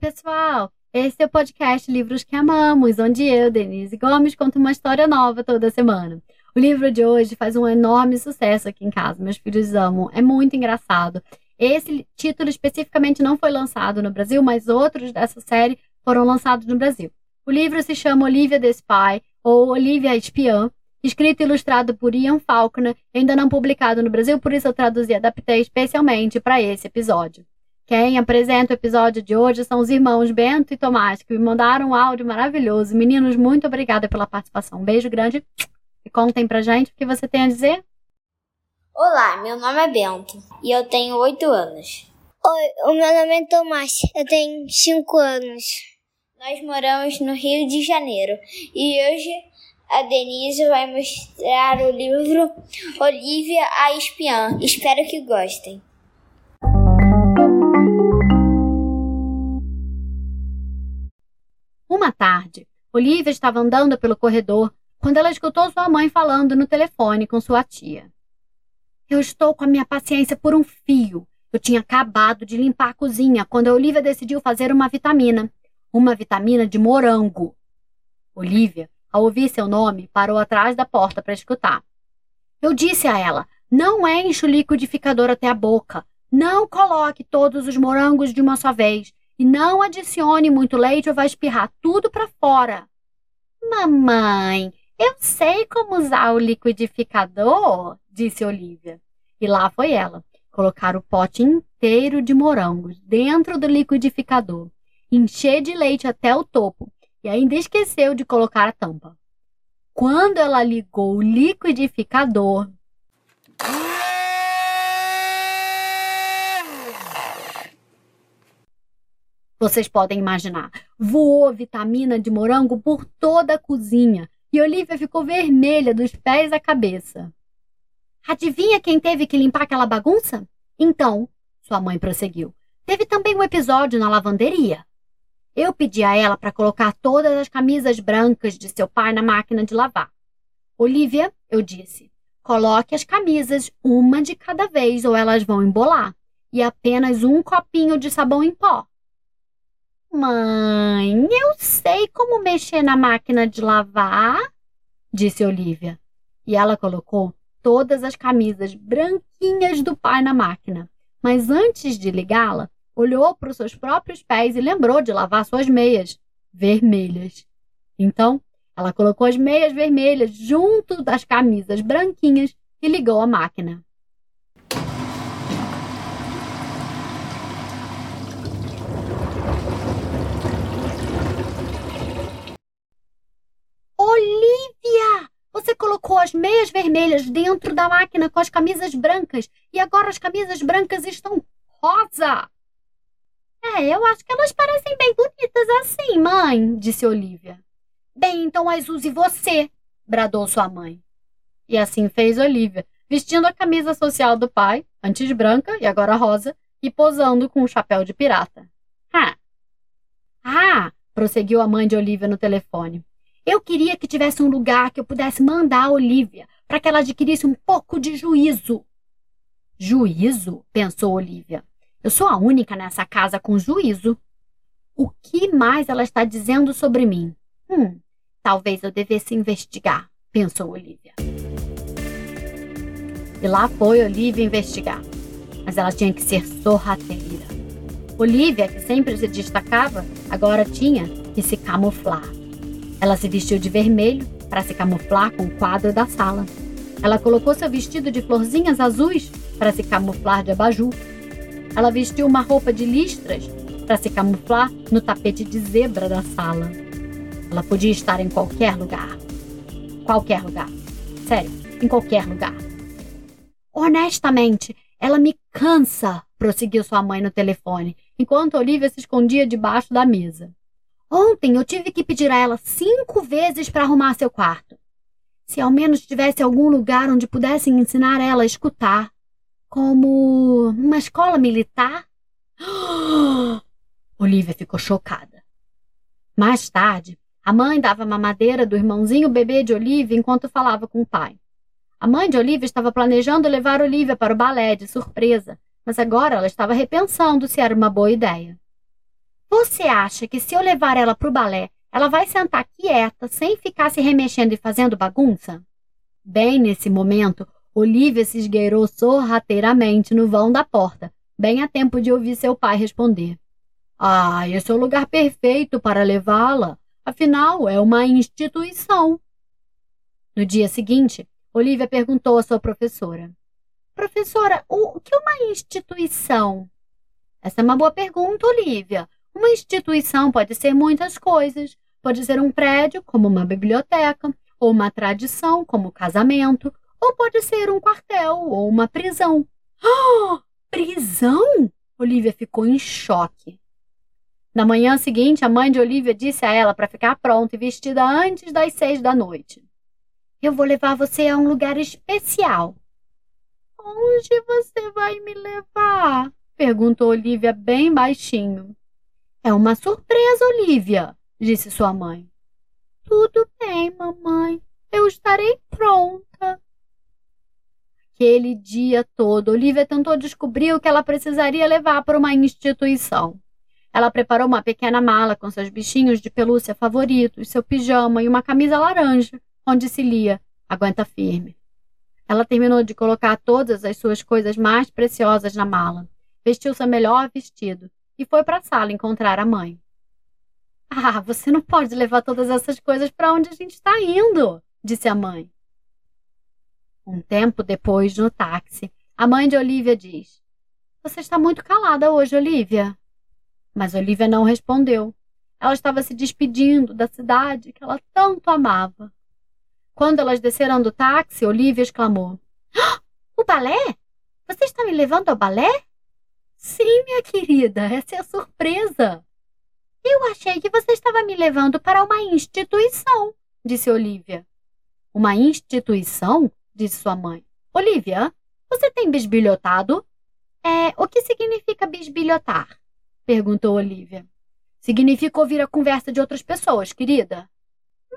Oi, pessoal! Esse é o podcast Livros que Amamos, onde eu, Denise Gomes, conto uma história nova toda semana. O livro de hoje faz um enorme sucesso aqui em casa, meus filhos amam, é muito engraçado. Esse título especificamente não foi lançado no Brasil, mas outros dessa série foram lançados no Brasil. O livro se chama Olivia the Spy, ou Olivia Espiã, escrito e ilustrado por Ian Faulkner, ainda não publicado no Brasil, por isso eu traduzi e adaptei especialmente para esse episódio. Quem apresenta o episódio de hoje são os irmãos Bento e Tomás, que me mandaram um áudio maravilhoso. Meninos, muito obrigada pela participação. Um beijo grande e contem pra gente o que você tem a dizer. Olá, meu nome é Bento e eu tenho oito anos. Oi, o meu nome é Tomás, eu tenho cinco anos. Nós moramos no Rio de Janeiro e hoje a Denise vai mostrar o livro Olivia a Espiã. Espero que gostem. Olivia estava andando pelo corredor quando ela escutou sua mãe falando no telefone com sua tia. Eu estou com a minha paciência por um fio. Eu tinha acabado de limpar a cozinha quando a Olivia decidiu fazer uma vitamina. Uma vitamina de morango. Olivia, ao ouvir seu nome, parou atrás da porta para escutar. Eu disse a ela: não enche o liquidificador até a boca. Não coloque todos os morangos de uma só vez. E não adicione muito leite ou vai espirrar tudo para fora. Mamãe, eu sei como usar o liquidificador, disse Olivia. E lá foi ela, colocar o pote inteiro de morangos dentro do liquidificador, encher de leite até o topo e ainda esqueceu de colocar a tampa. Quando ela ligou o liquidificador, Vocês podem imaginar. Voou vitamina de morango por toda a cozinha e Olivia ficou vermelha dos pés à cabeça. Adivinha quem teve que limpar aquela bagunça? Então, sua mãe prosseguiu, teve também um episódio na lavanderia. Eu pedi a ela para colocar todas as camisas brancas de seu pai na máquina de lavar. Olivia, eu disse, coloque as camisas uma de cada vez ou elas vão embolar. E apenas um copinho de sabão em pó. Mãe, eu sei como mexer na máquina de lavar, disse Olivia. E ela colocou todas as camisas branquinhas do pai na máquina. Mas antes de ligá-la, olhou para os seus próprios pés e lembrou de lavar suas meias vermelhas. Então, ela colocou as meias vermelhas junto das camisas branquinhas e ligou a máquina. Olivia! Você as meias vermelhas dentro da máquina com as camisas brancas e agora as camisas brancas estão rosa! É, eu acho que elas parecem bem bonitas assim, mãe, disse Olivia. Bem, então as use você, bradou sua mãe. E assim fez Olivia, vestindo a camisa social do pai, antes branca e agora rosa, e posando com um chapéu de pirata. Ah, ah prosseguiu a mãe de Olivia no telefone. Eu queria que tivesse um lugar que eu pudesse mandar a Olivia para que ela adquirisse um pouco de juízo. Juízo? pensou Olivia. Eu sou a única nessa casa com juízo. O que mais ela está dizendo sobre mim? Hum, talvez eu devesse investigar, pensou Olivia. E lá foi Olivia investigar. Mas ela tinha que ser sorrateira. Olivia, que sempre se destacava, agora tinha que se camuflar. Ela se vestiu de vermelho para se camuflar com o quadro da sala. Ela colocou seu vestido de florzinhas azuis para se camuflar de abajur. Ela vestiu uma roupa de listras para se camuflar no tapete de zebra da sala. Ela podia estar em qualquer lugar. Qualquer lugar. Sério, em qualquer lugar. Honestamente, ela me cansa, prosseguiu sua mãe no telefone, enquanto Olivia se escondia debaixo da mesa. Ontem eu tive que pedir a ela cinco vezes para arrumar seu quarto. Se ao menos tivesse algum lugar onde pudessem ensinar ela a escutar, como uma escola militar. Olivia ficou chocada. Mais tarde, a mãe dava mamadeira do irmãozinho bebê de Olivia enquanto falava com o pai. A mãe de Olivia estava planejando levar Olivia para o balé de surpresa, mas agora ela estava repensando se era uma boa ideia. Você acha que se eu levar ela para o balé, ela vai sentar quieta, sem ficar se remexendo e fazendo bagunça? Bem nesse momento, Olivia se esgueirou sorrateiramente no vão da porta, bem a tempo de ouvir seu pai responder. Ah, esse é o lugar perfeito para levá-la. Afinal, é uma instituição. No dia seguinte, Olivia perguntou à sua professora: Professora, o que é uma instituição? Essa é uma boa pergunta, Olivia. Uma instituição pode ser muitas coisas. Pode ser um prédio, como uma biblioteca, ou uma tradição, como casamento, ou pode ser um quartel ou uma prisão. Ah, prisão? Olivia ficou em choque. Na manhã seguinte, a mãe de Olivia disse a ela para ficar pronta e vestida antes das seis da noite. Eu vou levar você a um lugar especial. Onde você vai me levar? perguntou Olivia bem baixinho. É uma surpresa, Olivia, disse sua mãe. Tudo bem, mamãe. Eu estarei pronta. Aquele dia todo, Olivia tentou descobrir o que ela precisaria levar para uma instituição. Ela preparou uma pequena mala com seus bichinhos de pelúcia favoritos, seu pijama e uma camisa laranja, onde se lia Aguenta firme. Ela terminou de colocar todas as suas coisas mais preciosas na mala, vestiu seu melhor vestido e foi para a sala encontrar a mãe. Ah, você não pode levar todas essas coisas para onde a gente está indo, disse a mãe. Um tempo depois, no táxi, a mãe de Olivia diz: Você está muito calada hoje, Olivia. Mas Olivia não respondeu. Ela estava se despedindo da cidade que ela tanto amava. Quando elas desceram do táxi, Olivia exclamou: ah, O balé? Você está me levando ao balé? Sim, minha querida, essa é a surpresa. Eu achei que você estava me levando para uma instituição, disse Olivia. Uma instituição? disse sua mãe. Olivia, você tem bisbilhotado? É, o que significa bisbilhotar? perguntou Olivia. Significa ouvir a conversa de outras pessoas, querida.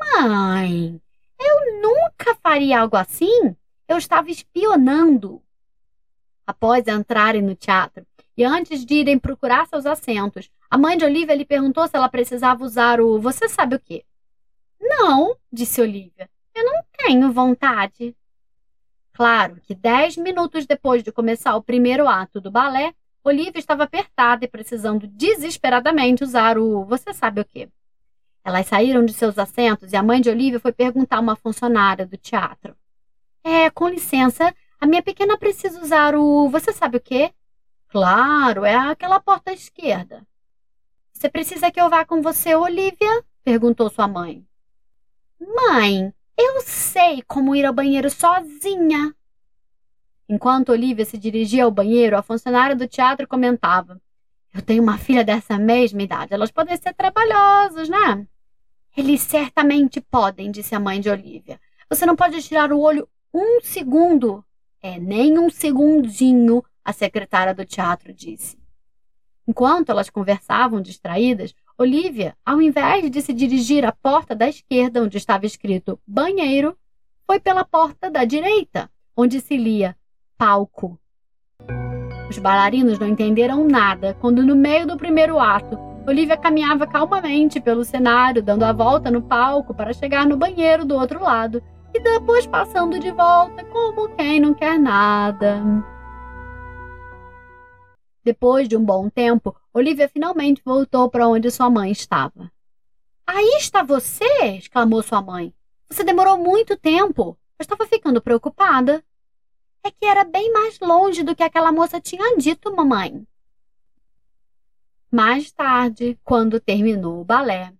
Mãe, eu nunca faria algo assim. Eu estava espionando. Após entrarem no teatro e antes de irem procurar seus assentos, a mãe de Olivia lhe perguntou se ela precisava usar o você sabe o quê. Não, disse Olivia. Eu não tenho vontade. Claro que dez minutos depois de começar o primeiro ato do balé, Olivia estava apertada e precisando desesperadamente usar o você sabe o quê. Elas saíram de seus assentos e a mãe de Olivia foi perguntar a uma funcionária do teatro. É, com licença, a minha pequena precisa usar o você sabe o quê? Claro, é aquela porta à esquerda. Você precisa que eu vá com você, Olivia? perguntou sua mãe. Mãe, eu sei como ir ao banheiro sozinha, Enquanto Olivia se dirigia ao banheiro, a funcionária do teatro comentava: Eu tenho uma filha dessa mesma idade. Elas podem ser trabalhosas, né? Eles certamente podem, disse a mãe de Olivia. Você não pode tirar o olho um segundo. É, nem um segundinho, a secretária do teatro disse. Enquanto elas conversavam distraídas, Olivia, ao invés de se dirigir à porta da esquerda, onde estava escrito banheiro, foi pela porta da direita, onde se lia palco. Os bailarinos não entenderam nada quando, no meio do primeiro ato, Olivia caminhava calmamente pelo cenário, dando a volta no palco para chegar no banheiro do outro lado e depois passando de volta como quem não quer nada. Depois de um bom tempo, Olivia finalmente voltou para onde sua mãe estava. Aí está você! exclamou sua mãe. Você demorou muito tempo. Eu estava ficando preocupada. É que era bem mais longe do que aquela moça tinha dito, mamãe. Mais tarde, quando terminou o balé.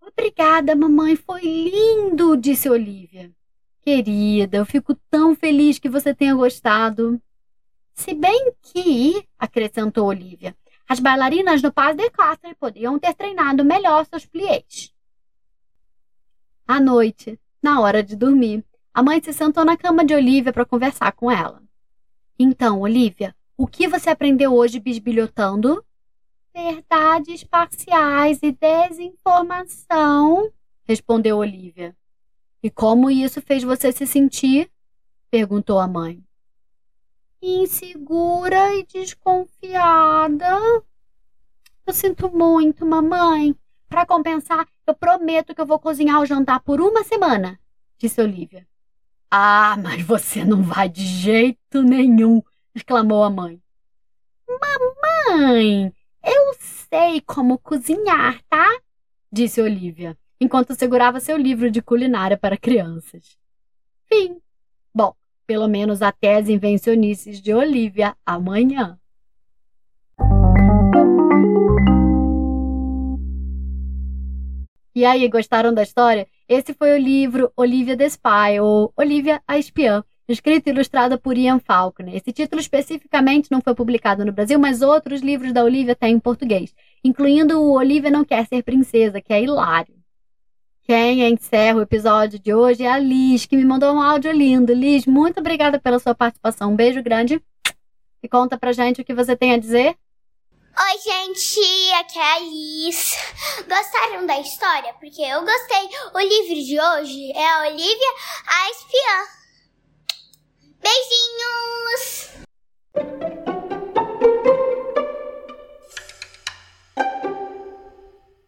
Obrigada, mamãe, foi lindo, disse Olivia. Querida, eu fico tão feliz que você tenha gostado. Se bem que, acrescentou Olivia, as bailarinas no Pas de Quatre podiam ter treinado melhor seus pliés. À noite, na hora de dormir, a mãe se sentou na cama de Olivia para conversar com ela. Então, Olivia, o que você aprendeu hoje bisbilhotando? Verdades parciais e desinformação, respondeu Olivia. E como isso fez você se sentir? perguntou a mãe. Insegura e desconfiada. Eu sinto muito, mamãe. Para compensar, eu prometo que eu vou cozinhar o jantar por uma semana, disse Olivia. Ah, mas você não vai de jeito nenhum, exclamou a mãe. Mamãe, eu sei como cozinhar, tá? disse Olivia, enquanto segurava seu livro de culinária para crianças. Fim. Bom, pelo menos até as invencionices de Olivia amanhã. E aí, gostaram da história? Esse foi o livro Olivia the Spy, ou Olivia a Espiã, escrito e ilustrado por Ian Faulkner. Esse título especificamente não foi publicado no Brasil, mas outros livros da Olivia têm em português, incluindo o Olivia Não Quer Ser Princesa, que é hilário. Quem encerra o episódio de hoje é a Liz, que me mandou um áudio lindo. Liz, muito obrigada pela sua participação. Um beijo grande. E conta pra gente o que você tem a dizer. Oi, gente, aqui é a Alice. Gostaram da história? Porque eu gostei. O livro de hoje é a Olivia a Espiã. Beijinhos!